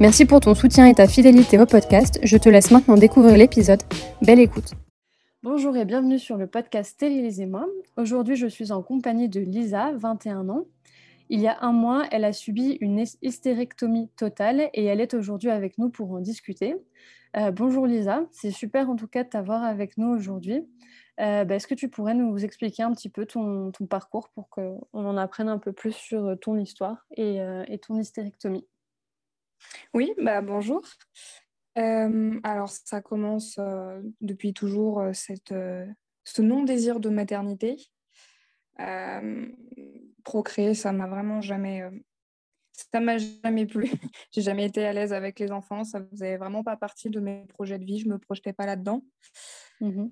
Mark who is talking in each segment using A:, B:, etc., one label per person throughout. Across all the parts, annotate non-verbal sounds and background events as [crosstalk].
A: Merci pour ton soutien et ta fidélité au podcast. Je te laisse maintenant découvrir l'épisode. Belle écoute. Bonjour et bienvenue sur le podcast Stérilisez-moi. Aujourd'hui, je suis en compagnie de Lisa, 21 ans. Il y a un mois, elle a subi une hystérectomie totale et elle est aujourd'hui avec nous pour en discuter. Euh, bonjour Lisa, c'est super en tout cas de t'avoir avec nous aujourd'hui. Euh, bah, est-ce que tu pourrais nous expliquer un petit peu ton, parcours pour qu'on en apprenne un peu plus sur ton histoire et, euh, et ton hystérectomie?
B: Oui, bah, bonjour alors, ça commence depuis toujours cette, ce non-désir de maternité. procréer, ça m'a vraiment jamais, ça m'a jamais plu. [laughs] J'ai jamais été à l'aise avec les enfants. Ça faisait vraiment pas partie de mes projets de vie. Je me projetais pas là-dedans. Mmh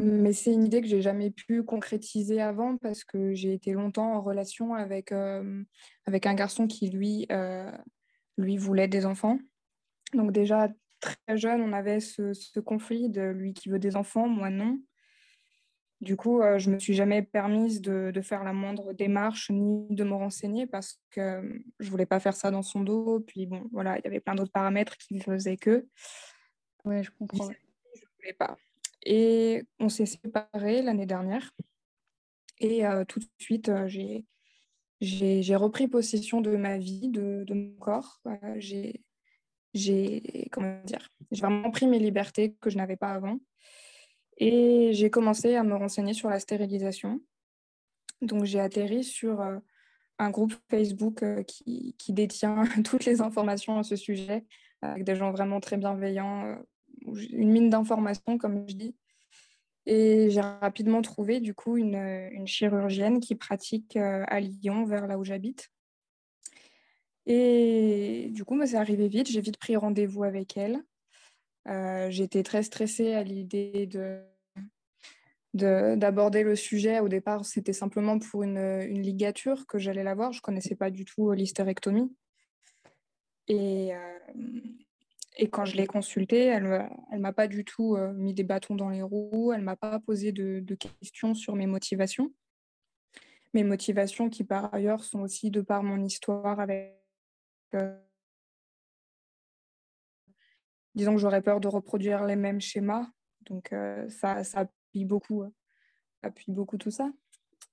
B: mais c'est une idée que j'ai jamais pu concrétiser avant parce que j'ai été longtemps en relation avec, avec un garçon qui lui, lui voulait des enfants. Donc déjà, très jeune, on avait ce, conflit de lui qui veut des enfants, moi non. Du coup, euh, je ne me suis jamais permise de, faire la moindre démarche ni de me renseigner parce que euh, je ne voulais pas faire ça dans son dos. Puis bon, voilà, il y avait plein d'autres paramètres qui faisaient que.
A: Oui, je comprends.
B: Je ne voulais pas. Et on s'est séparés l'année dernière. Et euh, tout de suite, j'ai j'ai repris possession de ma vie, de, mon corps. j'ai comment dire, j'ai vraiment pris mes libertés que je n'avais pas avant. Et j'ai commencé à me renseigner sur la stérilisation. Donc j'ai atterri sur euh, un groupe Facebook euh, qui, qui, détient [laughs] toutes les informations à ce sujet, avec des gens vraiment très bienveillants, euh, une mine d'informations, comme je dis. Et j'ai rapidement trouvé du coup une, une chirurgienne qui pratique à Lyon, vers là où j'habite. Et du coup, moi, c'est arrivé vite. J'ai vite pris rendez-vous avec elle. Euh, J'étais très stressée à l'idée de d'aborder le sujet. Au départ, c'était simplement pour une, ligature que j'allais la voir. Je ne connaissais pas du tout l'hystérectomie. Et, euh, et quand je l'ai consultée, elle ne m'a pas du tout euh, mis des bâtons dans les roues. Elle ne m'a pas posé de, questions sur mes motivations. Mes motivations qui, par ailleurs, sont aussi de par mon histoire avec disons que j'aurais peur de reproduire les mêmes schémas. Donc euh, ça, appuie beaucoup, euh, appuie beaucoup tout ça.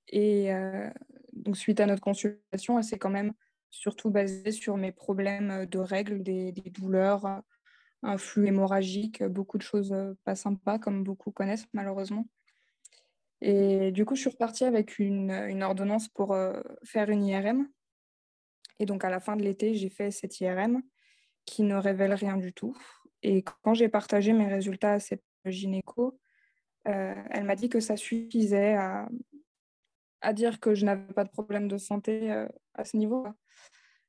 B: Et euh, donc suite à notre consultation, elle s'est quand même surtout basée sur mes problèmes de règles, des, douleurs, un flux hémorragique, beaucoup de choses pas sympas, comme beaucoup connaissent malheureusement. Et du coup, je suis repartie avec une, ordonnance pour faire une IRM. Et donc, à la fin de l'été, j'ai fait cette IRM qui ne révèle rien du tout. Et quand j'ai partagé mes résultats à cette gynéco, euh, elle m'a dit que ça suffisait à, dire que je n'avais pas de problème de santé euh, à ce niveau.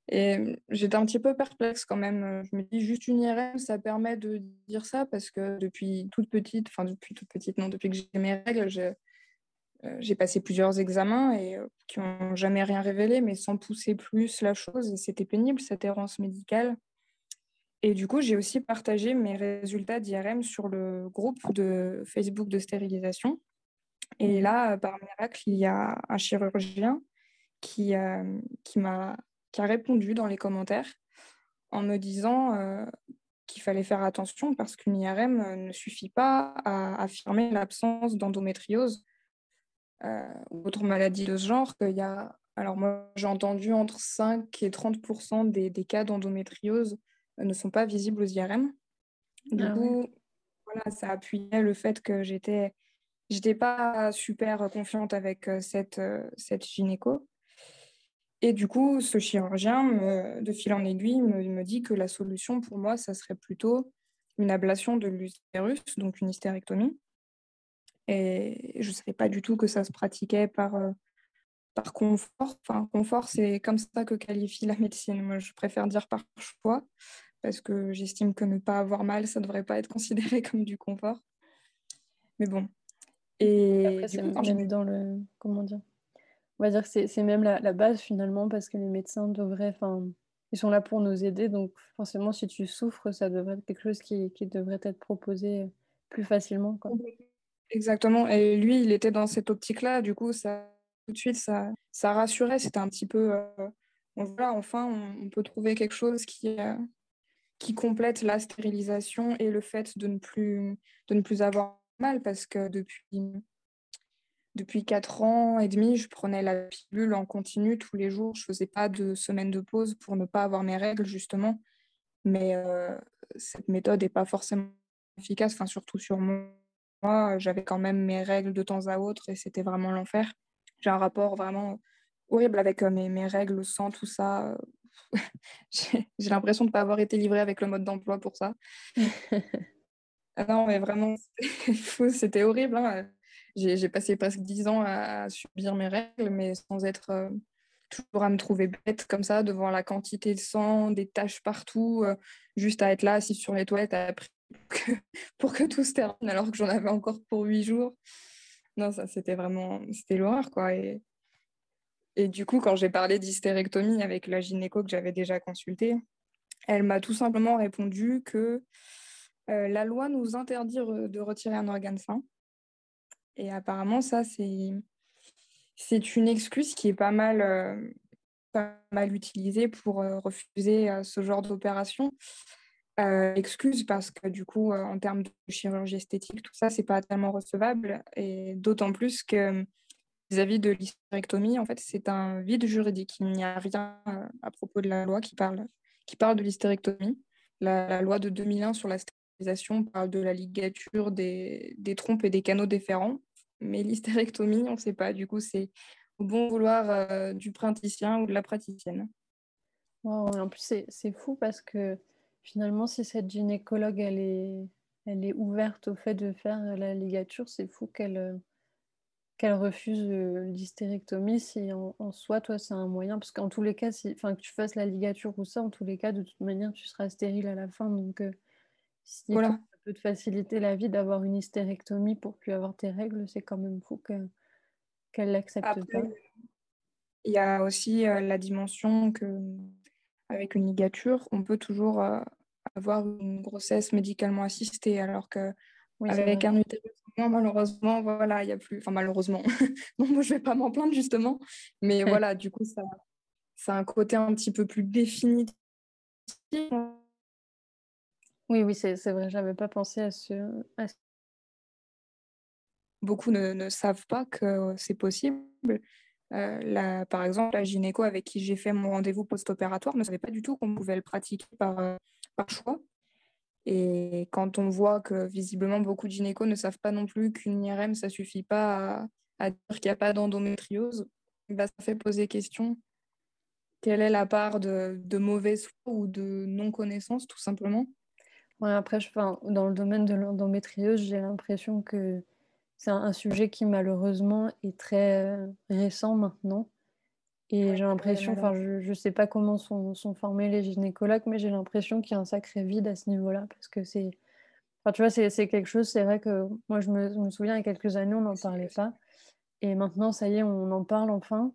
B: Et j'étais un petit peu perplexe quand même. Je me dis juste une IRM, ça permet de dire ça parce que depuis toute petite, enfin depuis toute petite, non, depuis que j'ai mes règles, j'ai passé plusieurs examens et qui n'ont jamais rien révélé, mais sans pousser plus la chose. Et c'était pénible, cette errance médicale. Et du coup, j'ai aussi partagé mes résultats d'IRM sur le groupe de Facebook de stérilisation. Et là, par miracle, il y a un chirurgien qui, qui m'a qui a répondu dans les commentaires en me disant qu'il fallait faire attention parce qu'une IRM ne suffit pas à affirmer l'absence d'endométriose euh, ou d'autres maladies de ce genre, qu'il y a, alors moi j'ai entendu entre 5 et 30 des, des, cas d'endométriose euh, ne sont pas visibles aux IRM. Du ah coup, voilà, ça appuyait le fait que j'étais j'étais pas super confiante avec cette, cette gynéco. Et du coup, ce chirurgien, de fil en aiguille, me, me, dit que la solution pour moi, ça serait plutôt une ablation de l'utérus, donc une hystérectomie. Et je ne savais pas du tout que ça se pratiquait par, par confort. Enfin, confort, c'est comme ça que qualifie la médecine. Moi, je préfère dire par choix, parce que j'estime que ne pas avoir mal, ça ne devrait pas être considéré comme du confort. Mais bon.
A: Et Après, c'est même dans le... Comment dire On va dire que c'est même la, base, finalement, parce que les médecins devraient... Enfin, ils sont là pour nous aider, donc forcément, si tu souffres, ça devrait être quelque chose qui, qui devrait être proposé plus facilement.
B: Exactement. Et lui, il était dans cette optique-là. Du coup, tout de suite, ça, ça rassurait. C'était un petit peu. Euh, voilà, enfin, on, peut trouver quelque chose qui, euh, qui complète la stérilisation et le fait de ne plus, de ne plus avoir mal. Parce que depuis, depuis 4 ans et demi, je prenais la pilule en continu tous les jours. Je ne faisais pas de semaine de pause pour ne pas avoir mes règles, justement. Mais euh, cette méthode n'est pas forcément efficace, enfin, surtout sur moi. J'avais quand même mes règles de temps à autre et c'était vraiment l'enfer. J'ai un rapport vraiment horrible avec euh, mes, mes règles, le sang, tout ça. [laughs] J'ai l'impression de ne pas avoir été livrée avec le mode d'emploi pour ça. [laughs] ah non, mais vraiment, [laughs] c'était horrible. Hein j'ai passé presque dix ans à, subir mes règles, mais sans être euh, toujours à me trouver bête comme ça devant la quantité de sang, des taches partout, euh, juste à être là, assise sur les toilettes à que, [laughs] pour que tout se termine alors que j'en avais encore pour huit jours. Non, ça c'était vraiment, c'était l'horreur quoi. Et, du coup, quand j'ai parlé d'hystérectomie avec la gynéco que j'avais déjà consultée, elle m'a tout simplement répondu que euh, la loi nous interdit de retirer un organe sain et apparemment, ça, c'est, c'est une excuse qui est pas mal, euh, pas mal utilisée pour euh, refuser euh, ce genre d'opération. excuse parce que du coup, en termes de chirurgie esthétique, tout ça, c'est pas tellement recevable. Et d'autant plus que vis-à-vis de l'hystérectomie, en fait, c'est un vide juridique. Il n'y a rien à propos de la loi qui parle, qui parle de l'hystérectomie. La, la, loi de 2001 sur la parle de la ligature des, des, trompes et des canaux déférents. Mais l'hystérectomie, on ne sait pas. Du coup, c'est au bon vouloir euh, du praticien ou de la praticienne.
A: en plus, c'est fou parce que finalement, si cette gynécologue, elle est, elle est ouverte au fait de faire la ligature, c'est fou qu'elle euh, qu'elle refuse euh, l'hystérectomie si en, soi, toi, c'est un moyen. Parce qu'en tous les cas, si, que tu fasses la ligature ou ça, en tous les cas, de toute manière, tu seras stérile à la fin. Donc, si voilà. Peut te faciliter la vie d'avoir une hystérectomie pour plus avoir tes règles, c'est quand même fou qu'elle l'accepte pas.
B: Il y a aussi euh, la dimension que avec une ligature, on peut toujours euh, avoir une grossesse médicalement assistée, alors que avec un utérus, malheureusement, voilà, il y a plus. Enfin, malheureusement, [laughs] non, moi je vais pas m'en plaindre justement, mais [laughs] voilà, du coup, ça, ça a un côté un petit peu plus définitif
A: oui, oui, c'est vrai, j'avais pas pensé à ce,
B: Beaucoup ne, savent pas que c'est possible. Euh, par exemple, la gynéco avec qui j'ai fait mon rendez-vous post-opératoire ne savait pas du tout qu'on pouvait le pratiquer par, euh, par choix. Et quand on voit que visiblement beaucoup de gynécos ne savent pas non plus qu'une IRM, ça suffit pas à, dire qu'il n'y a pas d'endométriose, bah, ça fait poser question. Quelle est la part de, de mauvaise foi ou de non-connaissance, tout simplement?
A: Ouais, après, je, dans le domaine de l'endométriose, j'ai l'impression que c'est un, sujet qui malheureusement est très euh, récent maintenant. Et j'ai l'impression, enfin, je ne sais pas comment sont, sont, formés les gynécologues, mais j'ai l'impression qu'il y a un sacré vide à ce niveau-là. Parce que c'est. Enfin, tu vois, c'est quelque chose, c'est vrai que moi, je me, me souviens, il y a quelques années, on n'en parlait pas. Et maintenant, ça y est, on en parle enfin.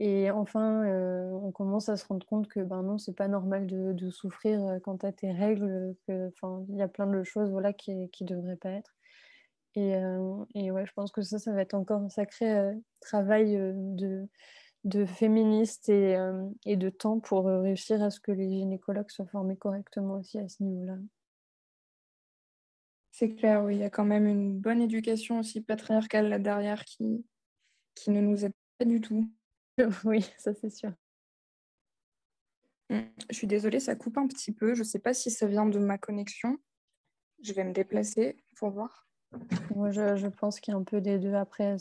A: Et enfin, euh, on commence à se rendre compte que ben non, c'est pas normal de, souffrir euh, quand tu as tes règles, il y a plein de choses voilà, qui ne devraient pas être. Et, euh, et, ouais, je pense que ça, ça va être encore un sacré travail de, de féministes et, et, de temps pour réussir à ce que les gynécologues soient formés correctement aussi à ce niveau-là.
B: C'est clair, oui, il y a quand même une bonne éducation aussi patriarcale là derrière qui, qui ne nous aide pas du tout. [laughs]
A: Oui, ça c'est sûr.
B: Mmh, je suis désolée, ça coupe un petit peu. Je ne sais pas si ça vient de ma connexion. Je vais me déplacer pour voir.
A: Moi, je, pense qu'il y a un peu des deux. Après,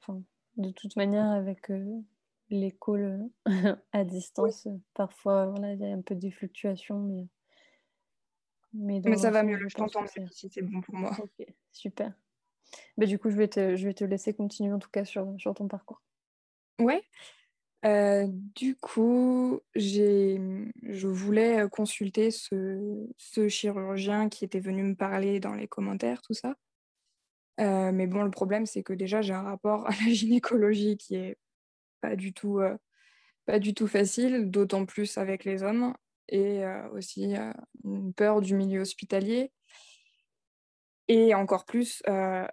A: enfin, de toute manière, avec l'école [laughs] à distance, parfois, voilà, il y a un peu des fluctuations, mais
B: mais, ça va mieux, je t'entends si c'est bon pour moi.
A: Ok, super. Bah, du coup, je vais, te, je vais te laisser continuer en tout cas sur, sur ton parcours.
B: Ouais. Euh, du coup, je voulais consulter ce, ce, chirurgien qui était venu me parler dans les commentaires, tout ça. Euh, mais bon, le problème, c'est que déjà, j'ai un rapport à la [laughs] gynécologie qui est pas du tout, euh, pas du tout facile, d'autant plus avec les hommes et euh, aussi euh, une peur du milieu hospitalier. Et encore plus, euh,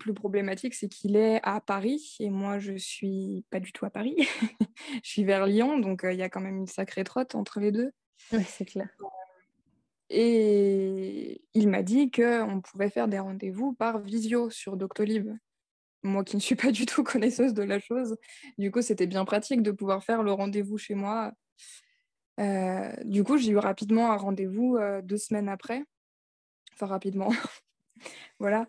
B: plus problématique, c'est qu'il est à Paris et moi je suis pas du tout à Paris. [laughs] je suis vers Lyon, donc il y a quand même une sacrée trotte entre les deux.
A: Oui, c'est clair.
B: Et il m'a dit qu'on pouvait faire des rendez-vous par visio sur Doctolib. Moi qui ne suis pas du tout connaisseuse de la chose, du coup c'était bien pratique de pouvoir faire le rendez-vous chez moi euh, du coup, j'ai eu rapidement un rendez-vous euh, deux semaines après. Enfin, rapidement. [laughs] voilà.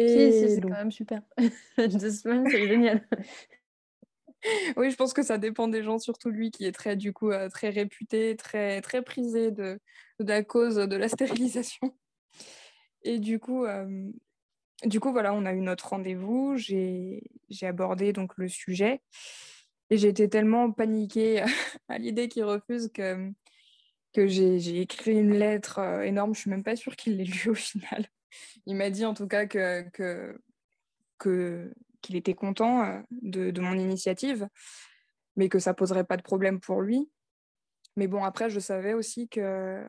A: Et c'est quand même super. [laughs] deux semaines, c'est génial. [laughs]
B: oui, je pense que ça dépend des gens, surtout lui qui est très, du coup, euh, très réputé, très, très prisé de, de, la cause de la stérilisation. Et du coup, du coup, voilà, on a eu notre rendez-vous. J'ai abordé donc le sujet. Et j'ai été tellement paniquée [laughs] à l'idée qu'il refuse que, que j'ai écrit une lettre euh, énorme. Je suis même pas sûre qu'il l'ait lu au final. Il m'a dit en tout cas qu'il était content euh, de, mon initiative, mais que ça poserait pas de problème pour lui. Mais bon, après, je savais aussi que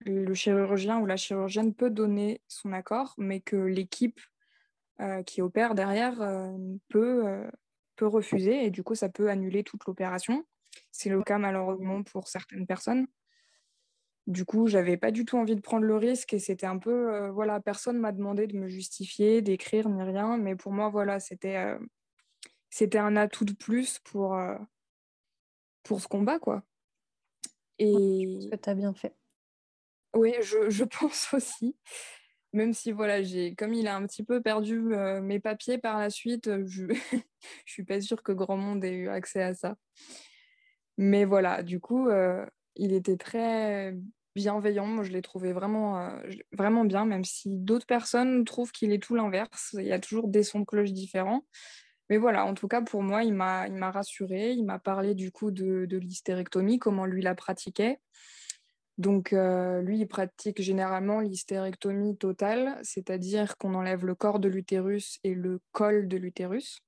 B: le chirurgien ou la chirurgienne peut donner son accord, mais que l'équipe euh, qui opère derrière euh, peut, peut refuser et du coup, ça peut annuler toute l'opération. C'est le cas malheureusement pour certaines personnes. Du coup, j'avais pas du tout envie de prendre le risque et c'était un peu, euh, voilà, personne m'a demandé de me justifier, d'écrire ni rien, mais pour moi, voilà, c'était euh, c'était un atout de plus pour, euh, pour ce combat, quoi.
A: Et... Je que tu as bien fait.
B: Oui, je, je [laughs] pense aussi même si voilà, j'ai comme il a un petit peu perdu mes papiers par la suite, je [laughs] ne suis pas sûre que grand monde ait eu accès à ça. Mais voilà, du coup, il était très bienveillant. Moi, je l'ai trouvé vraiment, vraiment bien, même si d'autres personnes trouvent qu'il est tout l'inverse. Il y a toujours des sons de cloche différents. Mais voilà, en tout cas, pour moi, il m'a rassuré. Il m'a parlé du coup de, de l'hystérectomie, comment lui la pratiquait. Donc, euh, lui, il pratique généralement l'hystérectomie totale, c'est-à-dire qu'on enlève le corps de l'utérus et le col de l'utérus.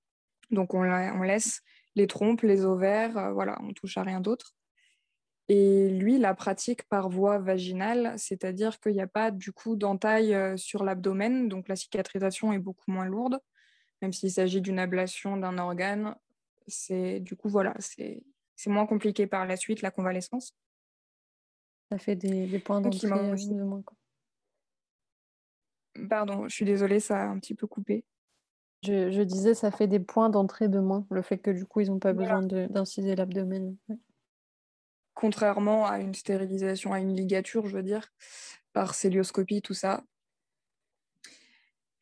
B: Donc, on, laisse les trompes, les ovaires, euh, voilà, on touche à rien d'autre. Et lui, la pratique par voie vaginale, c'est-à-dire qu'il n'y a pas du coup d'entaille euh, sur l'abdomen, donc la cicatrisation est beaucoup moins lourde, même s'il s'agit d'une ablation d'un organe. C'est du coup voilà, c'est moins compliqué par la suite la convalescence.
A: Ça fait des, points d'entrée euh, de moins.
B: Pardon, je suis désolée, ça a un petit peu coupé.
A: Je, disais, ça fait des points d'entrée de moins, le fait que du coup, ils n'ont pas besoin d'inciser l'abdomen.
B: Contrairement à une stérilisation, à une ligature, je veux dire, par célioscopie, tout ça.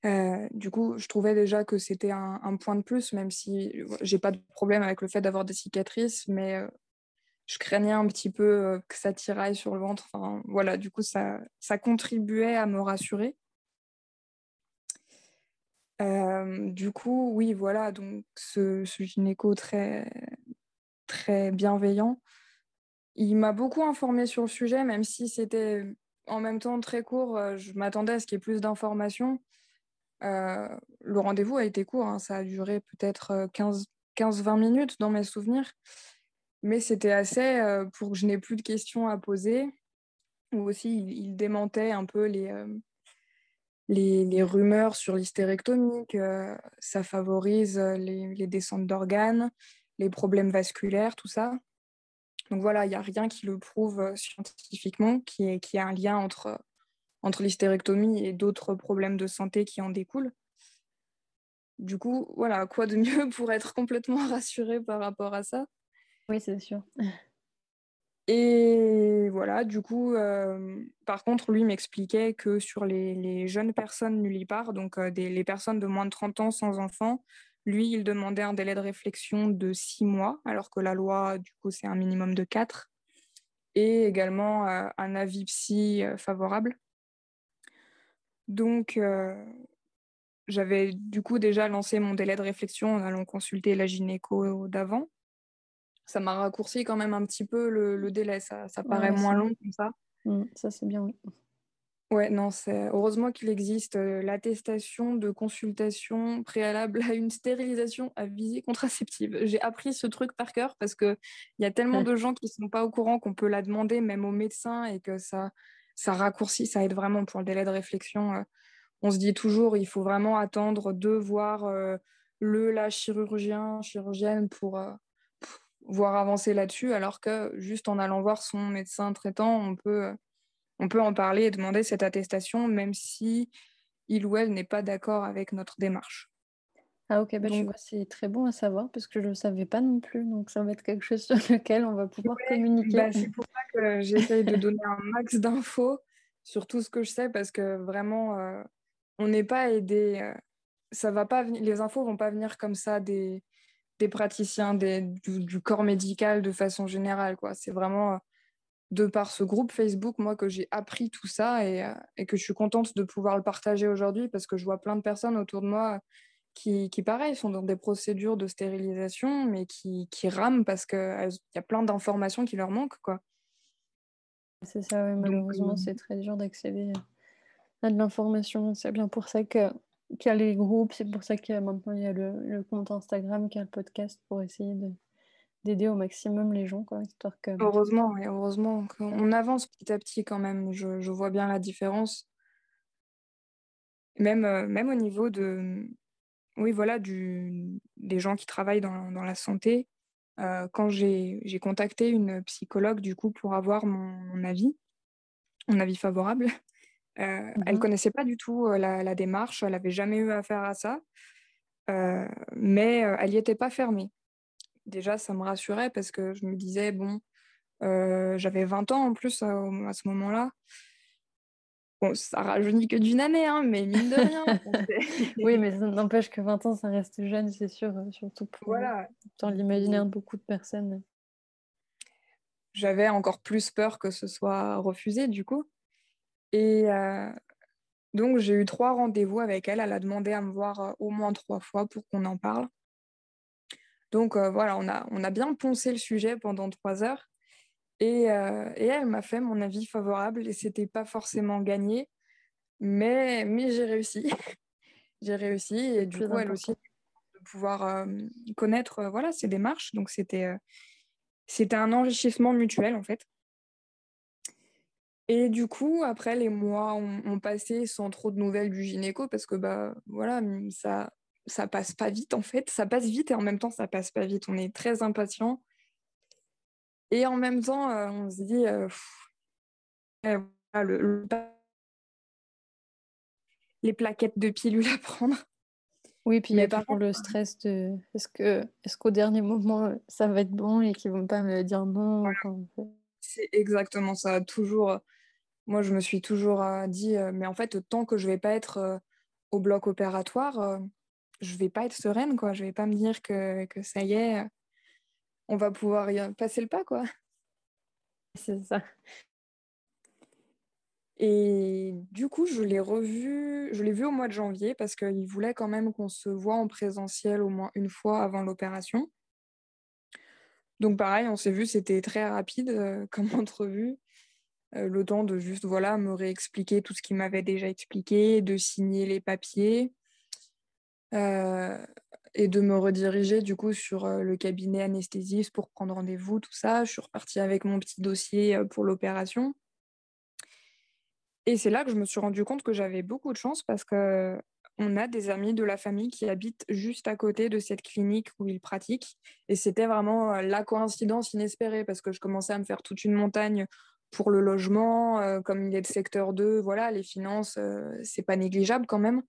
B: Euh, du coup, je trouvais déjà que c'était un, point de plus, même si j'ai pas de problème avec le fait d'avoir des cicatrices, mais euh, je craignais un petit peu euh, que ça tiraille sur le ventre. Enfin, voilà, du coup, ça, ça contribuait à me rassurer. Du coup, oui, voilà, donc ce, ce gynéco très, très bienveillant, il m'a beaucoup informé sur le sujet, même si c'était en même temps très court, euh, je m'attendais à ce qu'il y ait plus d'informations. le rendez-vous a été court, hein, ça a duré peut-être 15-20 minutes dans mes souvenirs. Mais c'était assez euh, pour que je n'ai plus de questions à poser. Ou aussi, il, démentait un peu les, euh, les, les, rumeurs sur l'hystérectomie, que ça favorise les, les descentes d'organes, les problèmes vasculaires, tout ça. Donc voilà, il n'y a rien qui le prouve euh, scientifiquement, qui est, a un lien entre, entre l'hystérectomie et d'autres problèmes de santé qui en découlent. Du coup, voilà, quoi de mieux [laughs] pour être complètement [laughs] rassuré par rapport à ça?
A: Oui, c'est sûr. [laughs]
B: Et voilà, du coup, par contre, lui m'expliquait que sur les, jeunes personnes nullipares, donc les personnes de moins de 30 ans sans enfants, lui, il demandait un délai de réflexion de six mois, alors que la loi, du coup, c'est un minimum de quatre, et également un avis psy favorable. Donc, j'avais du coup déjà lancé mon délai de réflexion en allant consulter la gynéco d'avant. Ça m'a raccourci quand même un petit peu le, délai, ça, paraît moins long comme ça.
A: Mmh, ça, c'est bien, oui.
B: Ouais, non, c'est heureusement qu'il existe l'attestation de consultation préalable à une stérilisation à visée contraceptive. J'ai appris ce truc par cœur parce qu'il y a tellement de gens qui ne sont pas au courant qu'on peut la demander même au médecin et que ça, ça raccourcit, ça aide vraiment pour le délai de réflexion on se dit toujours il faut vraiment attendre de voir euh, le la chirurgien, chirurgienne pour, voir avancer là-dessus, alors que juste en allant voir son médecin traitant, on peut, on peut en parler et demander cette attestation, même si il ou elle n'est pas d'accord avec notre démarche.
A: Ah ok, bah, c'est très bon à savoir parce que je ne le savais pas non plus, donc ça va être quelque chose [laughs] sur lequel on va pouvoir communiquer.
B: Bah, c'est pour ça que j'essaye de donner un max d'infos sur tout ce que je sais parce que vraiment, euh, on n'est pas aidé. Euh, ça va pas les infos vont pas venir comme ça des, des praticiens du, corps médical de façon générale. C'est vraiment euh, de par ce groupe Facebook, moi, que j'ai appris tout ça euh, et, que je suis contente de pouvoir le partager aujourd'hui parce que je vois plein de personnes autour de moi qui, qui pareil, sont dans des procédures de stérilisation, mais qui, qui rament parce qu'il y a plein d'informations qui leur manquent. quoi.
A: C'est ça, malheureusement, c'est très dur d'accéder de l'information. C'est bien pour ça qu'il y a les groupes, c'est pour ça qu'il y a maintenant il y a le, compte Instagram, qu'il y a le podcast pour essayer d'aider au maximum les gens. Quoi, histoire que...
B: Heureusement, et heureusement qu'on avance petit à petit quand même. Je, je, vois bien la différence. Même, euh, même au niveau de, oui, voilà, du, des gens qui travaillent dans, dans la santé. Euh, quand j'ai contacté une psychologue du coup pour avoir mon, mon avis, mon avis favorable, euh, elle ne mmh connaissait pas du tout euh, la, démarche, elle n'avait jamais eu affaire à ça, mais elle n'y était pas fermée. Déjà, ça me rassurait parce que je me disais, bon, j'avais 20 ans en plus à, ce moment-là. Bon, ça rajeunit que d'une année, hein, mais mine de rien. [laughs]
A: oui, mais ça n'empêche que 20 ans, ça reste jeune, c'est sûr, surtout pour voilà. dans l'imaginaire de beaucoup de personnes.
B: J'avais encore plus peur que ce soit refusé, du coup. Et euh, donc, j'ai eu trois rendez-vous avec elle. Elle a demandé à me voir euh, au moins trois fois pour qu'on en parle. Donc, euh, voilà, on a, on a bien poncé le sujet pendant trois heures. Et, et elle m'a fait mon avis favorable et c'était pas forcément gagné, mais, mais j'ai réussi. [laughs] j'ai réussi et du coup, elle aussi, de pouvoir connaître voilà, ses démarches. Donc, c'était c'était un enrichissement mutuel en fait. Et du coup, après, les mois ont, passé sans trop de nouvelles du gynéco parce que bah voilà, ça, ça passe pas vite en fait. Ça passe vite et en même temps, ça passe pas vite. On est très impatient. Et en même temps, euh, on se dit, euh, les plaquettes de pilules à prendre.
A: Oui, puis il y a toujours le stress de est-ce que est-ce qu'au dernier moment ça va être bon et qu'ils vont pas me dire non.
B: C'est exactement ça. Toujours moi, je me suis toujours euh, dit, euh, mais en fait, tant que je vais pas être euh, au bloc opératoire, je vais pas être sereine, quoi. Je vais pas me dire que, que ça y est, on va pouvoir passer le pas, quoi. [laughs]
A: C'est ça.
B: Et du coup, je l'ai revu, je l'ai vu au mois de janvier parce qu'il voulait quand même qu'on se voit en présentiel au moins une fois avant l'opération. Donc pareil, on s'est vu, c'était très rapide [laughs] comme entrevue. Euh, le temps de juste voilà me réexpliquer tout ce qu'il m'avait déjà expliqué, de signer les papiers euh, et de me rediriger du coup sur euh, le cabinet anesthésiste pour prendre rendez-vous, tout ça. Je suis repartie avec mon petit dossier pour l'opération. Et c'est là que je me suis rendu compte que j'avais beaucoup de chance parce que on a des amis de la famille qui habitent juste à côté de cette clinique où ils pratiquent. Et c'était vraiment la coïncidence inespérée parce que je commençais à me faire toute une montagne pour le logement, euh, comme il est de secteur 2, voilà, les finances, euh, c'est pas négligeable quand même.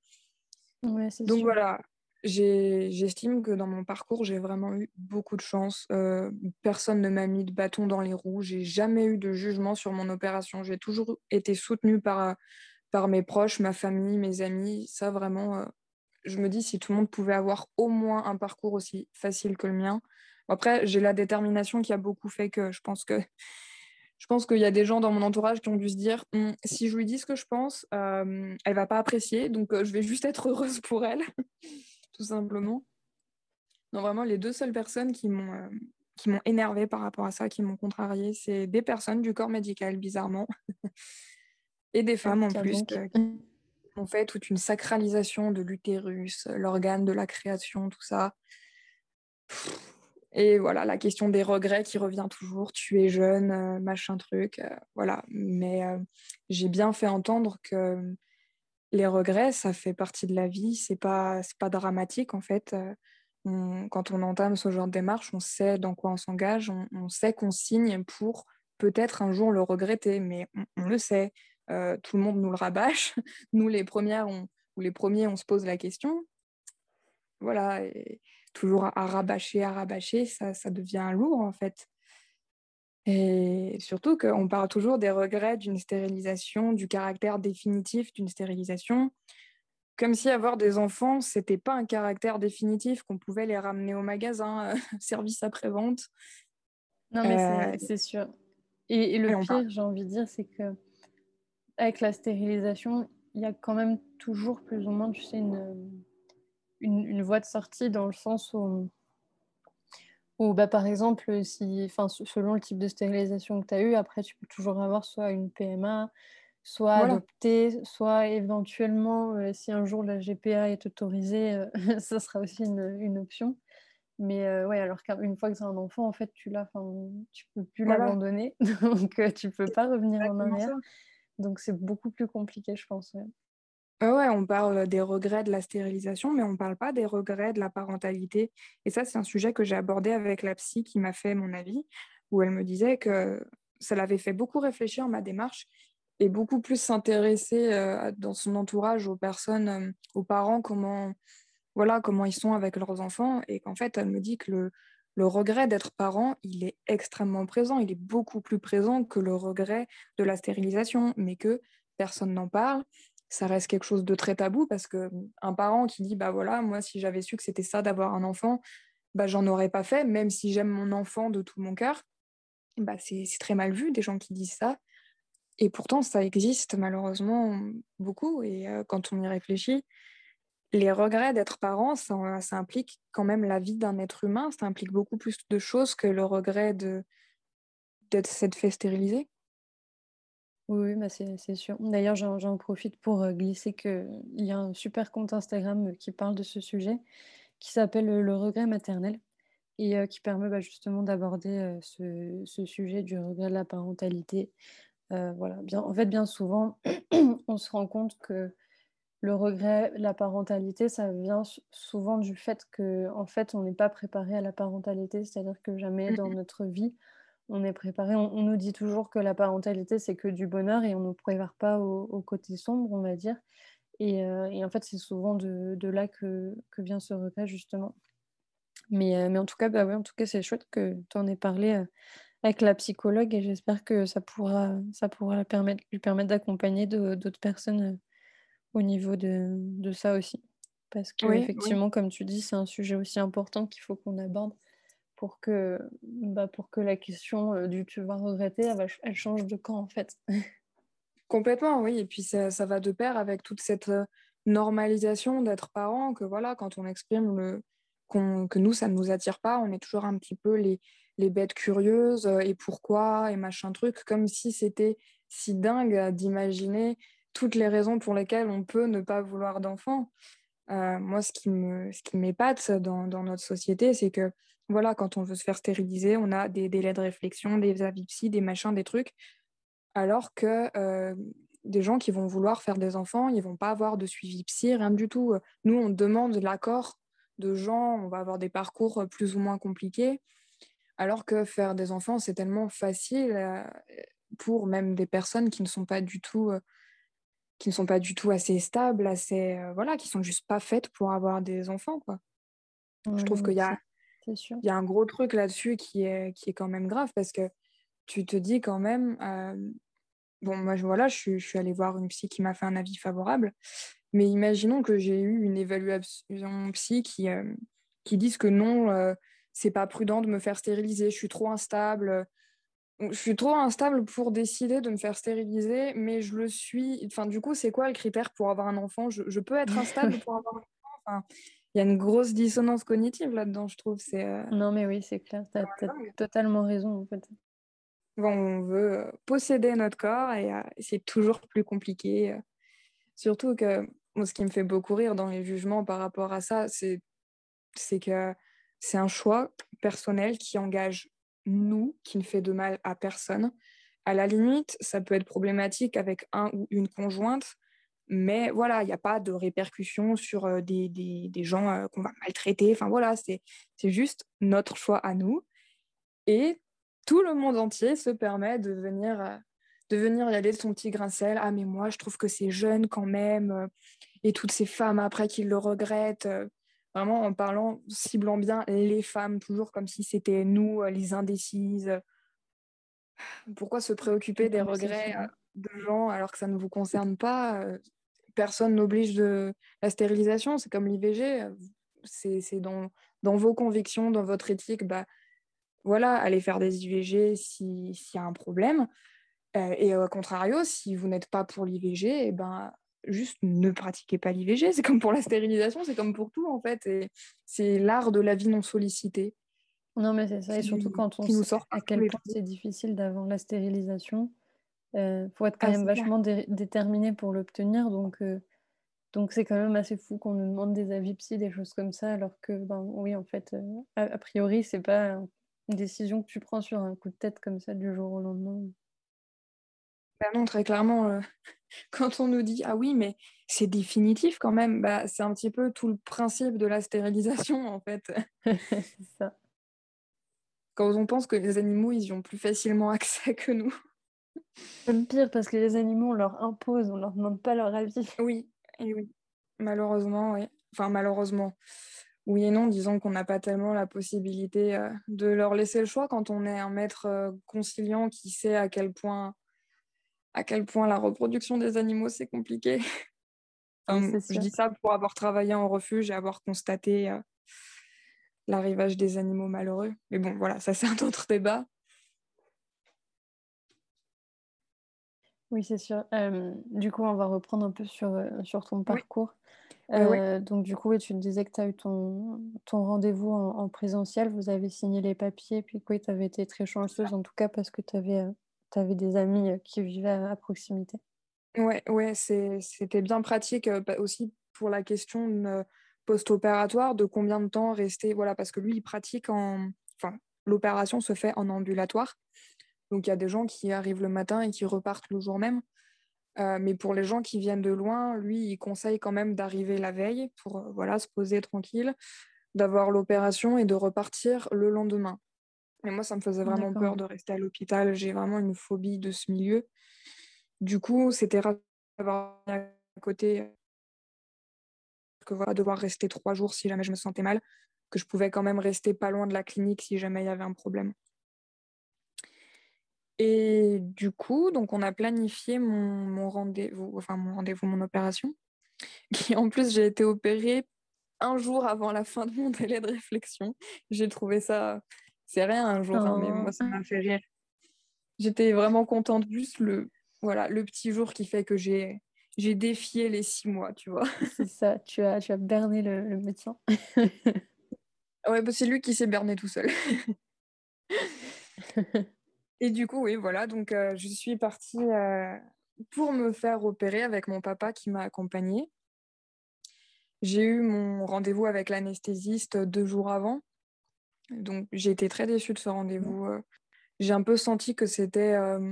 A: Ouais,
B: Donc voilà, J'estime que dans mon parcours, j'ai vraiment eu beaucoup de chance. Euh, personne ne m'a mis de bâton dans les roues. J'ai jamais eu de jugement sur mon opération. J'ai toujours été soutenue par, par mes proches, ma famille, mes amis. Ça, vraiment, euh, je me dis si tout le monde pouvait avoir au moins un parcours aussi facile que le mien. Après, j'ai la détermination qui a beaucoup fait que je pense que je pense qu'il y a des gens dans mon entourage qui ont dû se dire hum, si je lui dis ce que je pense, euh, elle va pas apprécier, donc je vais juste être heureuse pour elle [laughs] tout simplement. Non, vraiment, les deux seules personnes qui m'ont euh, qui m'ont énervé par rapport à ça, qui m'ont contrarié, c'est des personnes du corps médical, bizarrement, [laughs] et des femmes en plus, euh, qui ont fait toute une sacralisation de l'utérus, l'organe de la création, tout ça. Et voilà, la question des regrets qui revient toujours. Tu es jeune, euh, machin truc, voilà. Mais j'ai bien fait entendre que les regrets, ça fait partie de la vie, c'est pas, pas dramatique en fait. Euh, quand on entame ce genre de démarche, on sait dans quoi on s'engage, on, sait qu'on signe pour peut-être un jour le regretter, mais on, le sait. Euh, tout le monde nous le rabâche. [laughs] Nous, les premières, ou les premiers, on se pose la question. Voilà, toujours à, rabâcher, à rabâcher, ça, ça devient lourd en fait. Et surtout qu'on parle toujours des regrets d'une stérilisation, du caractère définitif d'une stérilisation, comme si avoir des enfants, c'était pas un caractère définitif, qu'on pouvait les ramener au magasin, euh, [laughs] service après-vente.
A: Non, mais c'est euh, sûr. Et, le pire, j'ai envie de dire, c'est que avec la stérilisation, il y a quand même toujours plus ou moins, tu sais, une, une, une voie de sortie dans le sens où bah, par exemple, si, selon le type de stérilisation que tu as eu, après tu peux toujours avoir soit une PMA, soit adopter, soit éventuellement, euh, si un jour la GPA est autorisée, euh, [laughs] ça sera aussi une, option. Mais euh, ouais, alors qu'une fois que tu as un enfant, en fait, tu l'as, tu peux plus l'abandonner, [laughs] donc tu peux pas revenir en arrière. Donc c'est beaucoup plus compliqué, je pense.
B: Ouais, on parle des regrets de la stérilisation, mais on ne parle pas des regrets de la parentalité. Et ça, c'est un sujet que j'ai abordé avec la psy qui m'a fait mon avis, où elle me disait que ça l'avait fait beaucoup réfléchir ma démarche et beaucoup plus s'intéresser euh, dans son entourage aux personnes, euh, aux parents, comment, voilà, comment ils sont avec leurs enfants. Et qu'en fait, elle me dit que le regret d'être parent, il est extrêmement présent, il est beaucoup plus présent que le regret de la stérilisation, mais que personne n'en parle ça reste quelque chose de très tabou parce que un parent qui dit bah voilà moi si j'avais su que c'était ça d'avoir un enfant bah j'en aurais pas fait même si j'aime mon enfant de tout mon cœur bah c'est très mal vu des gens qui disent ça. Et pourtant ça existe malheureusement beaucoup. Et quand on y réfléchit les regrets d'être parent ça, implique quand même la vie d'un être humain. Ça implique beaucoup plus de choses que le regret de d'être fait stériliser
A: oui, bah c'est sûr. D'ailleurs, j'en profite pour glisser qu'il y a un super compte Instagram qui parle de ce sujet, qui s'appelle Le regret maternel, et qui permet bah, justement d'aborder ce, sujet du regret de la parentalité. voilà. Bien, en fait, bien souvent, [clears throat] on se rend compte que le regret, la parentalité, ça vient souvent du fait que, en fait, on n'est pas préparé à la parentalité, c'est-à-dire que jamais dans notre vie, on est préparé. On, nous dit toujours que la parentalité, c'est que du bonheur et on ne nous prépare pas au, côté sombre, on va dire. Et, euh, en fait, c'est souvent de, là que, vient ce regret, justement. Mais, euh, mais en tout cas, bah en tout cas, c'est chouette que tu en aies parlé euh, avec la psychologue et j'espère que ça pourra, ça pourra permettre, lui permettre d'accompagner d'autres personnes au niveau de, ça aussi. Parce que, effectivement, comme tu dis, c'est un sujet aussi important qu'il faut qu'on aborde pour que, bah, pour que la question euh, du tu vas regretter, elle, change de camp en fait. [laughs]
B: Complètement, oui. Et puis ça, ça, va de pair avec toute cette euh, normalisation d'être parent, que voilà, quand on exprime le, que nous, ça ne nous attire pas, on est toujours un petit peu les, les bêtes curieuses euh, et pourquoi et machin truc, comme si c'était si dingue d'imaginer toutes les raisons pour lesquelles on peut ne pas vouloir d'enfant. moi, qui me, ce qui m'épate dans, dans, notre société, c'est que voilà, quand on veut se faire stériliser, on a des délais de réflexion, des avis psy, des machins, des trucs. Alors que euh, des gens qui vont vouloir faire des enfants, ils vont pas avoir de suivi psy, rien du tout. Nous, on demande l'accord de gens, on va avoir des parcours plus ou moins compliqués. Alors que faire des enfants, c'est tellement facile euh, pour même des personnes qui ne sont pas du tout, euh, qui ne sont pas du tout assez stables, assez, voilà, qui sont juste pas faites pour avoir des enfants, quoi. je trouve qu'il y a, il y a un gros truc là-dessus qui est, qui est quand même grave parce que tu te dis quand même, bon, moi, voilà, je suis, je suis allée voir une psy qui m'a fait un avis favorable, mais imaginons que j'ai eu une évaluation psy qui, qui dise que non, c'est pas prudent de me faire stériliser, je suis trop instable. Je suis trop instable pour décider de me faire stériliser, mais je le suis. Enfin, du coup, c'est quoi le critère pour avoir un enfant? Je, peux être [laughs] instable pour avoir un enfant? Enfin, Il y a une grosse dissonance cognitive là-dedans, je trouve. C'est, euh,
A: Non, mais oui, c'est clair. Tu as, totalement raison, en fait.
B: Bon, on veut euh, posséder notre corps et euh, c'est toujours plus compliqué. Surtout que ce qui me fait beaucoup rire dans les jugements par rapport à ça, c'est, c'est que c'est un choix personnel qui engage nous, qui ne fait de mal à personne. À la limite, ça peut être problématique avec un ou une conjointe, mais voilà, il n'y a pas de répercussions sur des, des, des, gens qu'on va maltraiter. Enfin voilà, c'est juste notre choix à nous. Et tout le monde entier se permet de venir, de venir y aller de son petit grincel. Ah, mais moi, je trouve que c'est jeune quand même. et toutes ces femmes après qui le regrettent vraiment en parlant, ciblant bien les femmes, toujours comme si c'était nous, les indécises. Pourquoi se préoccuper des regrets de gens alors que ça ne vous concerne pas Personne n'oblige de la stérilisation, c'est comme l'IVG, c'est dans, dans vos convictions, dans votre éthique, bah, voilà, allez faire des IVG s'il y a un problème. et au contrario, si vous n'êtes pas pour l'IVG, eh ben, juste ne pratiquez pas l'IVG. C'est comme pour la stérilisation, c'est comme pour tout en fait. C'est l'art de la vie non sollicitée.
A: Non, mais c'est ça. Et surtout quand on sait à quel point c'est difficile d'avoir la stérilisation, il euh, faut être quand ah, même vachement déterminé pour l'obtenir. Donc, euh, donc c'est quand même assez fou qu'on nous demande des avis psy, des choses comme ça, alors que, ben, oui, en fait, euh, a, a, priori, c'est pas une décision que tu prends sur un coup de tête comme ça du jour au lendemain.
B: Ben non, très clairement, euh, [laughs] quand on nous dit ah oui, mais c'est définitif quand même, bah, c'est un petit peu tout le principe de la stérilisation en fait. [laughs] [laughs] c'est ça. Quand on pense que les animaux, ils y ont plus facilement accès que nous.
A: Même pire, parce que les animaux, on leur impose, on leur demande pas leur avis. [laughs]
B: Oui, et oui. Malheureusement, oui. Enfin, malheureusement. Oui et non, disons qu'on n'a pas tellement la possibilité euh, de leur laisser le choix quand on est un maître euh, conciliant qui sait à quel point à quel point la reproduction des animaux, c'est compliqué. [laughs] je dis ça pour avoir travaillé en refuge et avoir constaté euh, l'arrivage des animaux malheureux. Mais bon, voilà, ça c'est un autre débat.
A: Oui, c'est sûr. Euh, du coup, on va reprendre un peu sur, sur ton parcours. Donc, du coup, tu te disais que tu as eu ton, ton rendez-vous en, présentiel, vous avez signé les papiers, puis quoi, tu avais été très chanceuse en tout cas parce que tu avais avais des amis qui vivaient à, proximité.
B: Ouais, ouais c'était bien pratique aussi pour la question post-opératoire, de combien de temps rester. Voilà, parce que lui, il pratique en. Enfin, l'opération se fait en ambulatoire. Donc, il y a des gens qui arrivent le matin et qui repartent le jour même. mais pour les gens qui viennent de loin, lui, il conseille quand même d'arriver la veille pour voilà, se poser tranquille, d'avoir l'opération et de repartir le lendemain. Mais moi, ça me faisait vraiment peur de rester à l'hôpital. J'ai vraiment une phobie de ce milieu. Du coup, c'était d'avoir à côté que voilà, devoir rester trois jours si jamais je me sentais mal, que je pouvais quand même rester pas loin de la clinique si jamais il y avait un problème. Et du coup, donc on a planifié mon, mon rendez-vous, enfin mon rendez-vous, mon opération, [laughs] qui en plus j'ai été opérée un jour avant la fin de mon délai de réflexion. J'ai trouvé ça c'est rien un jour, hein, mais moi, ça m'a fait rire. J'étais [laughs] vraiment contente, juste le, voilà, le petit jour qui fait que j'ai, j'ai défié les six mois, tu vois. [laughs]
A: C'est ça, tu as, tu as berné le, médecin.
B: ouais, bah, c'est lui qui s'est berné tout seul. Et du coup, oui, voilà, donc euh, je suis partie euh, pour me faire opérer avec mon papa qui m'a accompagnée. J'ai eu mon rendez-vous avec l'anesthésiste deux jours avant. Donc j'ai été très déçue de ce rendez-vous. Euh. J'ai un peu senti que c'était euh,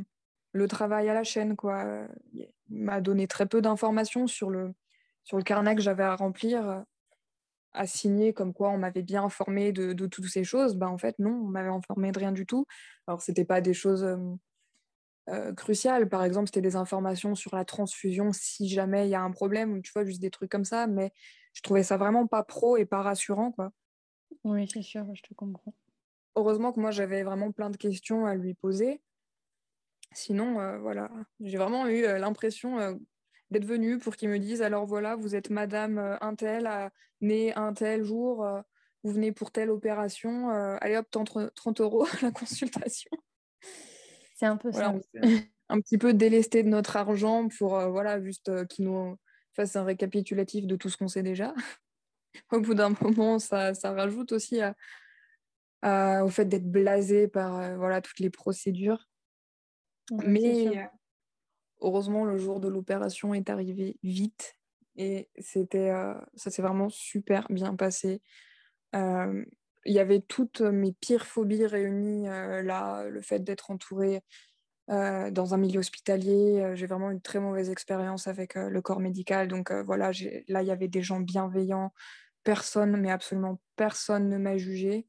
B: le travail à la chaîne. Quoi. Il m'a donné très peu d'informations sur le, sur le carnet que j'avais à remplir, à signer, comme quoi on m'avait bien informé de, toutes ces choses. Bah, en fait, non, on m'avait informé de rien du tout. Alors, c'était pas des choses cruciales. Par exemple, c'était des informations sur la transfusion si jamais il y a un problème, ou tu vois, juste des trucs comme ça. Mais je trouvais ça vraiment pas pro et pas rassurant, quoi.
A: Oui, c'est sûr, je te comprends.
B: Heureusement que moi, j'avais vraiment plein de questions à lui poser. Sinon, voilà, j'ai vraiment eu l'impression d'être venue pour qu'il me dise alors voilà, vous êtes madame un tel, née un tel jour, vous venez pour telle opération, allez hop, 30 euros la consultation.
A: C'est un peu ça.
B: Un petit peu délesté de notre argent pour, voilà, juste qu'il nous fasse un récapitulatif de tout ce qu'on sait déjà. [laughs] Au bout d'un moment, ça, ça, rajoute aussi à, au fait d'être blasé par voilà, toutes les procédures. Mais heureusement, le jour de l'opération est arrivé vite et c'était, euh, ça s'est vraiment super bien passé. Euh, il y avait toutes mes pires phobies réunies euh, là, le fait d'être entourée dans un milieu hospitalier. J'ai vraiment une très mauvaise expérience avec le corps médical. Donc voilà, là, il y avait des gens bienveillants. Personne, mais absolument personne ne m'a jugée.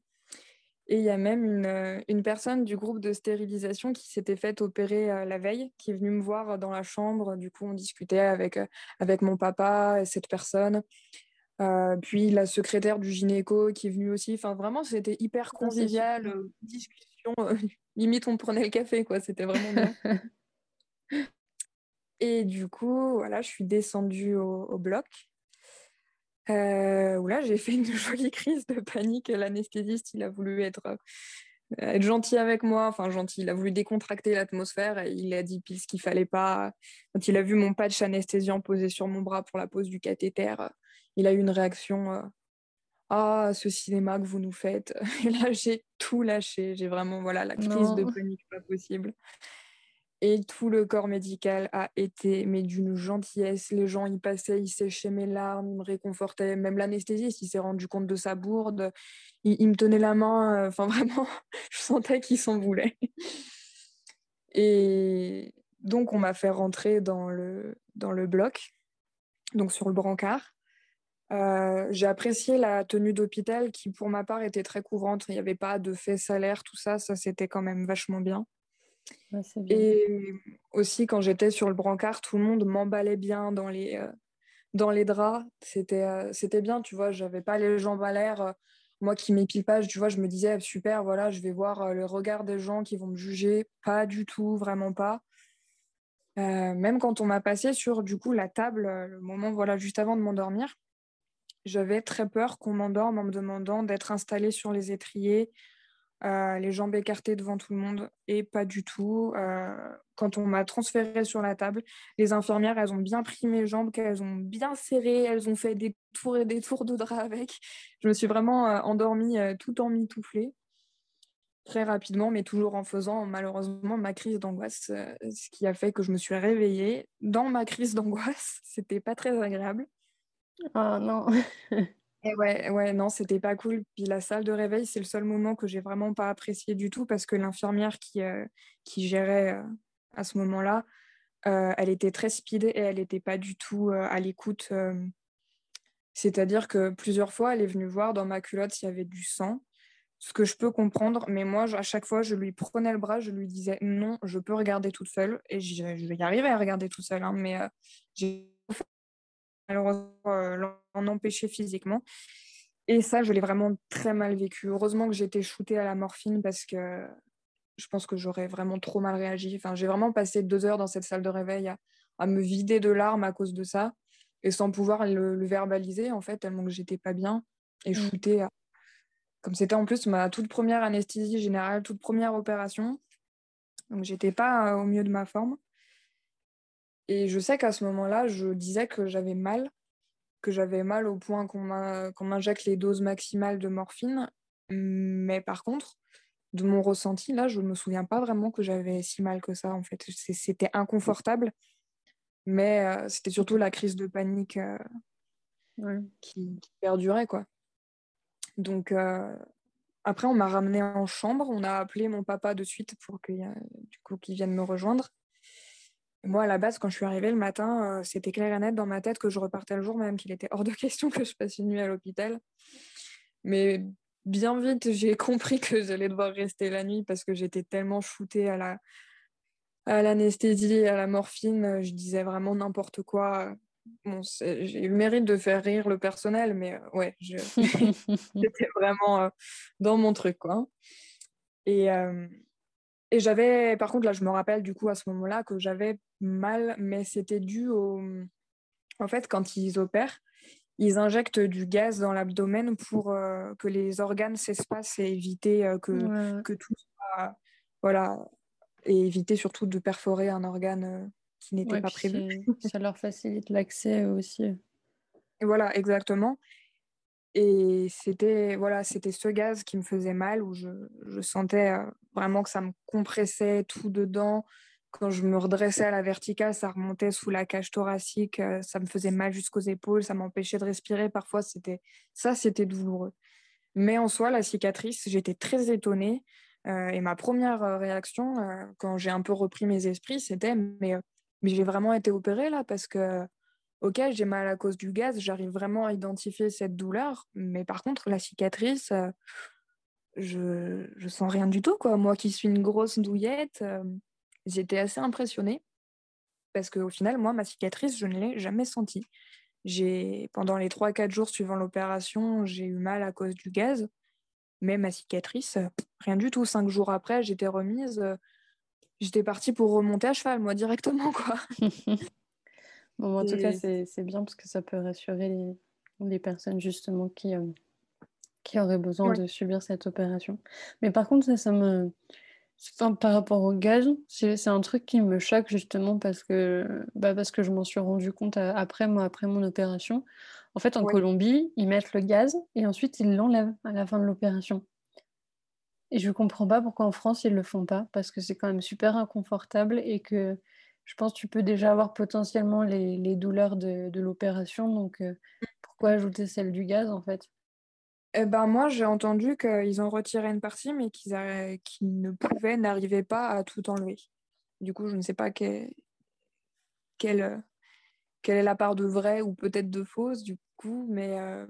B: Et il y a même une, euh, une, personne du groupe de stérilisation qui s'était faite opérer euh, la veille, qui est venue me voir dans la chambre. Du coup, on discutait avec, euh, avec mon papa et cette personne. puis la secrétaire du gynéco qui est venue aussi. Enfin, vraiment, c'était hyper convivial. discussion, [laughs] limite, on prenait le café, quoi. C'était vraiment bien. [laughs] et du coup, voilà, je suis descendue au, au bloc. Euh, où là, j'ai fait une [laughs] jolie crise de panique. L'anesthésiste, il a voulu être, euh, être gentil avec moi, enfin gentil, il a voulu décontracter l'atmosphère et il a dit pile ce qu'il fallait pas. Quand il a vu mon patch anesthésiant posé sur mon bras pour la pose du cathéter, il a eu une réaction euh, Ah, ce cinéma que vous nous faites. [laughs] Et là, j'ai tout lâché. J'ai vraiment, voilà, la crise de panique pas possible. Et tout le corps médical a été, mais d'une gentillesse. Les gens y passaient, ils séchaient mes larmes, ils me réconfortaient. Même l'anesthésiste, il s'est rendu compte de sa bourde. Il, me tenait la main. Euh, enfin, [laughs] vraiment, je sentais qu'il s'en voulait. Et donc, on m'a fait rentrer dans le, dans le bloc, donc sur le brancard. Euh, j'ai apprécié la tenue d'hôpital qui, pour ma part, était très couvrante. Il n'y avait pas de fait salaire, tout ça. Ça, c'était quand même vachement bien et aussi, quand j'étais sur le brancard, tout le monde m'emballait bien dans les, euh, dans les draps. C'était euh, c'était bien, tu vois. J'avais pas les jambes à l'air. Euh, moi qui m'épile pas, tu vois, je me disais, super, voilà, je vais voir le regard des gens qui vont me juger. Pas du tout, vraiment pas. même quand on m'a passé sur, du coup, la table, le moment, voilà, juste avant de m'endormir, j'avais très peur qu'on m'endorme en me demandant d'être installée sur les étriers, euh, les jambes écartées devant tout le monde et pas du tout. Euh, quand on m'a transféré sur la table, les infirmières, elles ont bien pris mes jambes, qu'elles ont bien serré, elles ont fait des tours et des tours de drap avec. Je me suis vraiment euh, endormie tout en mitouflée très rapidement, mais toujours en faisant malheureusement ma crise d'angoisse, ce qui a fait que je me suis réveillée dans ma crise d'angoisse. [laughs] C'était pas très agréable.
A: Oh non [laughs]
B: Et ouais, ouais, non, c'était pas cool. Puis la salle de réveil, c'est le seul moment que j'ai vraiment pas apprécié du tout parce que l'infirmière qui, euh, gérait euh, à ce moment-là, euh, elle était très speed et elle n'était pas du tout à l'écoute. C'est-à-dire que plusieurs fois, elle est venue voir dans ma culotte s'il y avait du sang, ce que je peux comprendre, mais moi, à chaque fois, je lui prenais le bras, je lui disais non, je peux regarder toute seule et je vais y arriver à regarder toute seule, hein, mais malheureusement euh, l'en empêcher physiquement. Et ça, je l'ai vraiment très mal vécu. Heureusement que j'ai été shootée à la morphine parce que je pense que j'aurais vraiment trop mal réagi. Enfin, j'ai vraiment passé deux heures dans cette salle de réveil à, me vider de larmes à cause de ça et sans pouvoir le, verbaliser en fait, tellement que j'étais pas bien et mmh. shootée. Comme c'était en plus ma toute première anesthésie générale, toute première opération, donc j'étais pas euh, au mieux de ma forme. Et je sais qu'à ce moment-là, je disais que j'avais mal, que j'avais mal au point qu'on m'injecte les doses maximales de morphine. Mais par contre, de mon ressenti, là, je ne me souviens pas vraiment que j'avais si mal que ça, en fait. C'était inconfortable, mais euh, c'était surtout la crise de panique euh, qui, perdurait, quoi. Donc, euh, après, on m'a ramené en chambre. On a appelé mon papa de suite pour qu'il vienne me rejoindre. Moi, à la base, quand je suis arrivée le matin, euh, c'était clair et net dans ma tête que je repartais le jour même, qu'il était hors de [laughs] question que je passe une nuit à l'hôpital. Mais bien vite, j'ai compris que j'allais devoir rester la nuit parce que j'étais tellement shootée à la, à l'anesthésie, à la morphine, je disais vraiment n'importe quoi. J'ai eu le mérite de faire rire le personnel, mais ouais, j'étais [laughs] vraiment dans mon truc, quoi. Et, et j'avais, par contre, là, je me rappelle du coup à ce moment-là que j'avais mal, mais c'était dû au. En fait, quand ils opèrent, ils injectent du gaz dans l'abdomen pour que les organes s'espacent et éviter que, que tout soit. Voilà, et éviter surtout de perforer un organe euh, qui n'était pas prévu.
A: Ça leur facilite l'accès aussi.
B: Voilà, exactement. Et c'était voilà, c'était ce gaz qui me faisait mal, où je, je, sentais vraiment que ça me compressait tout dedans. Quand je me redressais à la verticale, ça remontait sous la cage thoracique, ça me faisait mal jusqu'aux épaules, ça m'empêchait de respirer. Parfois, c'était ça, c'était douloureux. Mais en soi, la cicatrice, j'étais très étonnée. Et ma première réaction, quand j'ai un peu repris mes esprits, c'était mais, mais j'ai vraiment été opérée là parce que, ok, j'ai mal à cause du gaz, j'arrive vraiment à identifier cette douleur, mais par contre, la cicatrice, je, je sens rien du tout. Quoi. Moi qui suis une grosse douillette, j'étais assez impressionnée parce qu'au final, moi, ma cicatrice, je ne l'ai jamais sentie. J'ai, pendant les 3-4 jours suivant l'opération, j'ai eu mal à cause du gaz. Mais ma cicatrice, euh, rien du tout. Cinq jours après, j'étais remise. Euh, j'étais partie pour remonter à cheval, moi, directement. quoi. [laughs]
A: bon, en tout cas, c'est bien parce que ça peut rassurer les, les personnes justement qui, euh, qui auraient besoin de subir cette opération. Mais par contre, ça, ça me. Enfin, par rapport au gaz, c'est un truc qui me choque justement parce que, bah parce que je m'en suis rendu compte après, moi, après mon opération. En fait, en Colombie, ils mettent le gaz et ensuite ils l'enlèvent à la fin de l'opération. Et je ne comprends pas pourquoi en France ils ne le font pas, parce que c'est quand même super inconfortable et que je pense que tu peux déjà avoir potentiellement les, douleurs de, l'opération. Donc euh, pourquoi ajouter celle du gaz en fait?
B: Eh ben moi, j'ai entendu qu'ils ont retiré une partie, mais qu'ils ne pouvaient, n'arrivaient pas à tout enlever. Du coup, je ne sais pas quelle, quelle est la part de vrai ou peut-être de fausse du coup, mais euh,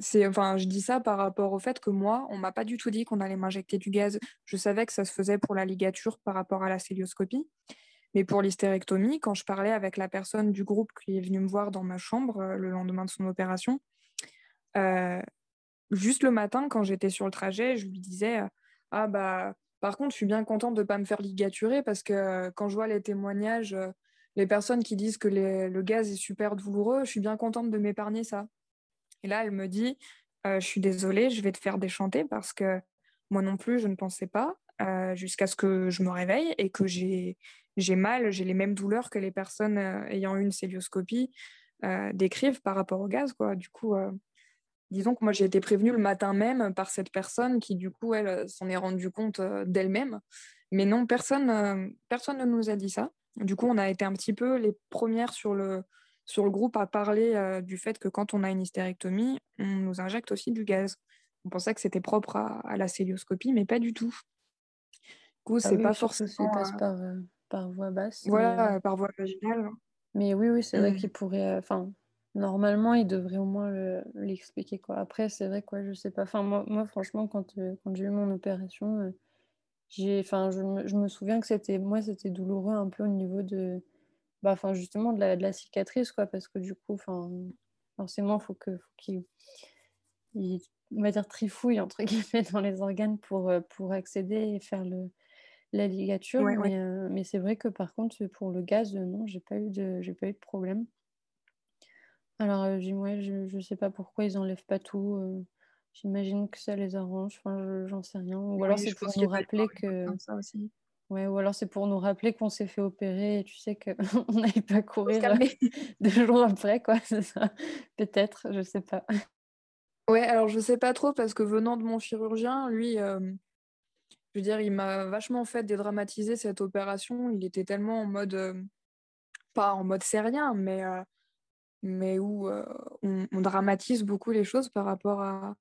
B: c'est, enfin, je dis ça par rapport au fait que moi, on m'a pas du tout dit qu'on allait m'injecter du gaz. Je savais que ça se faisait pour la ligature par rapport à la célioscopie, mais pour l'hystérectomie, quand je parlais avec la personne du groupe qui est venue me voir dans ma chambre euh, le lendemain de son opération, euh, juste le matin, quand j'étais sur le trajet, je lui disais ah bah par contre, je suis bien contente de ne pas me faire ligaturer parce que quand je vois les témoignages les personnes qui disent que le gaz est super douloureux, je suis bien contente de m'épargner ça. Et là, elle me dit, euh, je suis désolée, je vais te faire déchanter parce que moi non plus, je ne pensais pas euh, jusqu'à ce que je me réveille et que j'ai mal, j'ai les mêmes douleurs que les personnes euh, ayant eu une célioscopie décrivent par rapport au gaz. Quoi. Du coup, disons que moi, j'ai été prévenue le matin même par cette personne qui, du coup, elle s'en est rendue compte d'elle-même. Mais non, personne, personne ne nous a dit ça. Du coup, on a été un petit peu les premières sur le, sur le groupe à parler euh, du fait que quand on a une hystérectomie, on nous injecte aussi du gaz. On pensait que c'était propre à, la célioscopie, mais pas du tout. Du coup, ah c'est pas forcément.
A: passe euh, par, euh, par voie basse.
B: Voilà, par voie vaginale.
A: Mais oui, oui, c'est vrai mmh. qu'il pourrait. Enfin, normalement, il devrait au moins l'expliquer. quoi. Après, c'est vrai, quoi, je sais pas. Enfin, moi, moi franchement, quand, quand j'ai eu mon opération enfin, je me, je me, souviens que c'était, moi, c'était douloureux un peu au niveau de, bah, enfin, justement, de la, de la, cicatrice, quoi, parce que du coup, enfin, forcément, faut que, faut qu'il, on va dire, trifouille entre guillemets [laughs] dans les organes pour, euh, pour accéder et faire le, la ligature. mais, euh, mais c'est vrai que par contre, pour le gaz, non, j'ai pas eu de, j'ai pas eu de problème. Alors, euh, je, je sais pas pourquoi ils enlèvent pas tout. J'imagine que ça les arrange, enfin, j'en sais rien. Ou alors c'est pour nous rappeler que. Ouais, ou alors c'est pour nous rappeler qu'on s'est fait opérer et tu sais qu'on [laughs] n'allait pas courir euh, [laughs] deux jours après, quoi, [laughs] c'est ça. Peut-être, je sais pas.
B: Ouais, alors je sais pas trop parce que venant de mon chirurgien, lui, euh, je veux dire, il m'a vachement fait dédramatiser cette opération. Il était tellement en mode, euh, pas en mode sérien, mais, mais où on, dramatise beaucoup les choses par rapport à,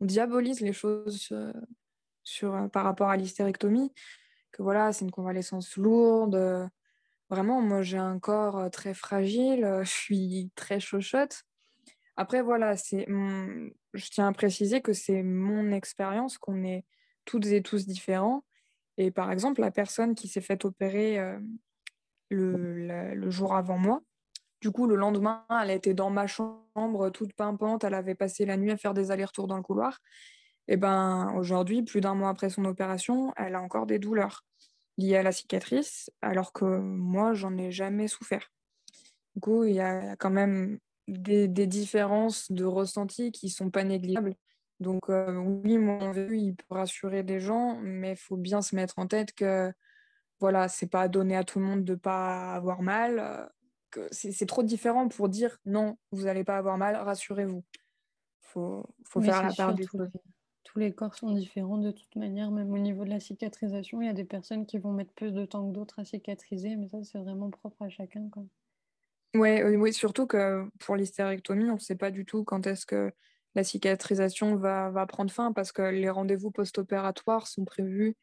B: on diabolise les choses euh, sur, euh, par rapport à l'hystérectomie, que voilà, c'est une convalescence lourde. Vraiment, moi, j'ai un corps euh, très fragile, [laughs] je suis très chochotte. Après, voilà, c'est je tiens à préciser que c'est mon expérience, qu'on est toutes et tous différents Et par exemple, la personne qui s'est fait opérer le, le, jour avant moi, du coup, le lendemain, elle était dans ma chambre, toute pimpante. Elle avait passé la nuit à faire des allers-retours dans le couloir. Et ben aujourd'hui, plus d'un mois après son opération, elle a encore des douleurs liées à la cicatrice, alors que moi, j'en ai jamais souffert. Du coup, il y a quand même des, différences de ressenti qui sont pas négligeables. Donc euh, oui, mon il peut rassurer des gens, mais il faut bien se mettre en tête que voilà, c'est pas donné à tout le monde de pas avoir mal. Euh, que c'est trop différent pour dire non, vous n'allez pas avoir mal, rassurez-vous. Il faut, faut faire la part des choses
A: tous les corps sont différents de toute manière, même au niveau de la cicatrisation. Il y a des personnes qui vont mettre plus de temps que d'autres à cicatriser, mais ça, c'est vraiment propre à chacun. Quoi.
B: Ouais, oui, surtout que pour l'hystérectomie, on ne sait pas du tout quand est-ce que la cicatrisation va, prendre fin, parce que les rendez-vous post-opératoires sont prévus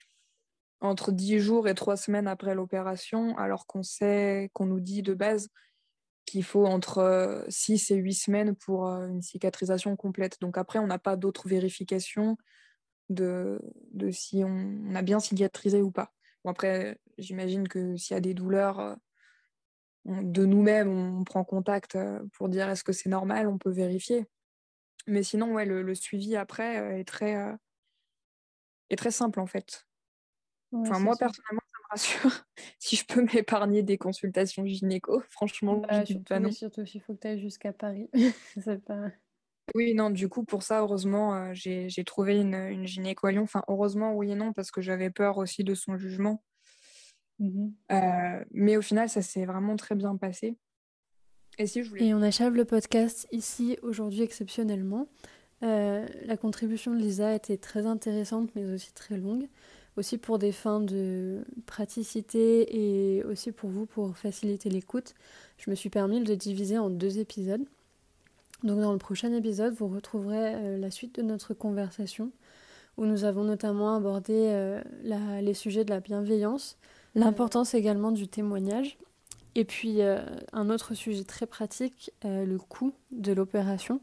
B: entre 10 jours et 3 semaines après l'opération, alors qu'on sait, qu'on nous dit de base qu'il faut entre 6 et 8 semaines pour une cicatrisation complète. Donc après, on n'a pas d'autres vérifications de, si on, a bien cicatrisé ou pas. Bon, après, j'imagine que s'il y a des douleurs, de nous-mêmes, on prend contact pour dire est-ce que c'est normal, on peut vérifier. Mais sinon, ouais, le, suivi après est très, est très simple en fait. enfin, moi, personnellement, [laughs] si je peux m'épargner des consultations gynéco, franchement,
A: bah, je pas non. Surtout s'il faut que tu ailles jusqu'à Paris. [laughs] pas...
B: Oui, non, du coup, pour ça, heureusement, euh, j'ai trouvé une, une gynéco à Lyon. Enfin, heureusement, oui et non, parce que j'avais peur aussi de son jugement. Mmh euh, mais au final, ça s'est vraiment très bien passé.
A: Et, si je voulais... et on achève le podcast ici aujourd'hui exceptionnellement. Euh, la contribution de Lisa était très intéressante, mais aussi très longue aussi pour des fins de praticité et aussi pour vous pour faciliter l'écoute, je me suis permis de diviser en deux épisodes. Donc dans le prochain épisode, vous retrouverez euh, la suite de notre conversation où nous avons notamment abordé euh, les sujets de la bienveillance, l'importance également du témoignage et puis euh, un autre sujet très pratique, le coût de l'opération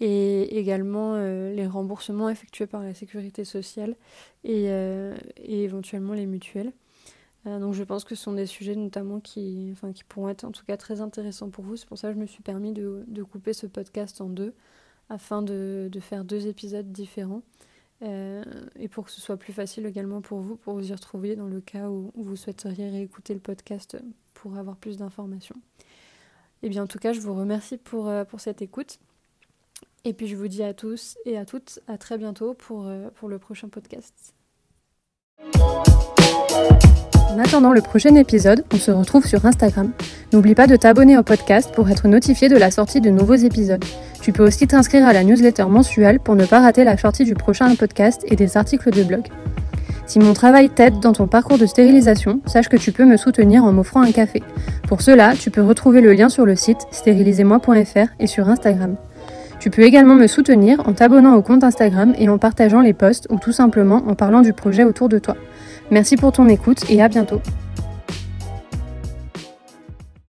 A: et également euh, les remboursements effectués par la sécurité sociale et, euh, éventuellement les mutuelles. Euh, donc je pense que ce sont des sujets notamment qui, enfin, qui pourront être en tout cas très intéressants pour vous. C'est pour ça que je me suis permis de, couper ce podcast en deux afin de, faire deux épisodes différents. et pour que ce soit plus facile également pour vous, pour vous y retrouver dans le cas où vous souhaiteriez réécouter le podcast pour avoir plus d'informations. Et eh bien en tout cas, je vous remercie pour, pour cette écoute. Et puis je vous dis à tous et à toutes à très bientôt pour, euh, pour le prochain podcast. En attendant le prochain épisode, on se retrouve sur Instagram. N'oublie pas de t'abonner au podcast pour être notifié de la sortie de nouveaux épisodes. Tu peux aussi t'inscrire à la newsletter mensuelle pour ne pas rater la sortie du prochain podcast et des articles de blog. Si mon travail t'aide dans ton parcours de stérilisation, sache que tu peux me soutenir en m'offrant un café. Pour cela, tu peux retrouver le lien sur le site stérilisez-moi.fr et sur Instagram. Tu peux également me soutenir en t'abonnant au compte Instagram et en partageant les posts ou tout simplement en parlant du projet autour de toi. Merci pour ton écoute et à bientôt.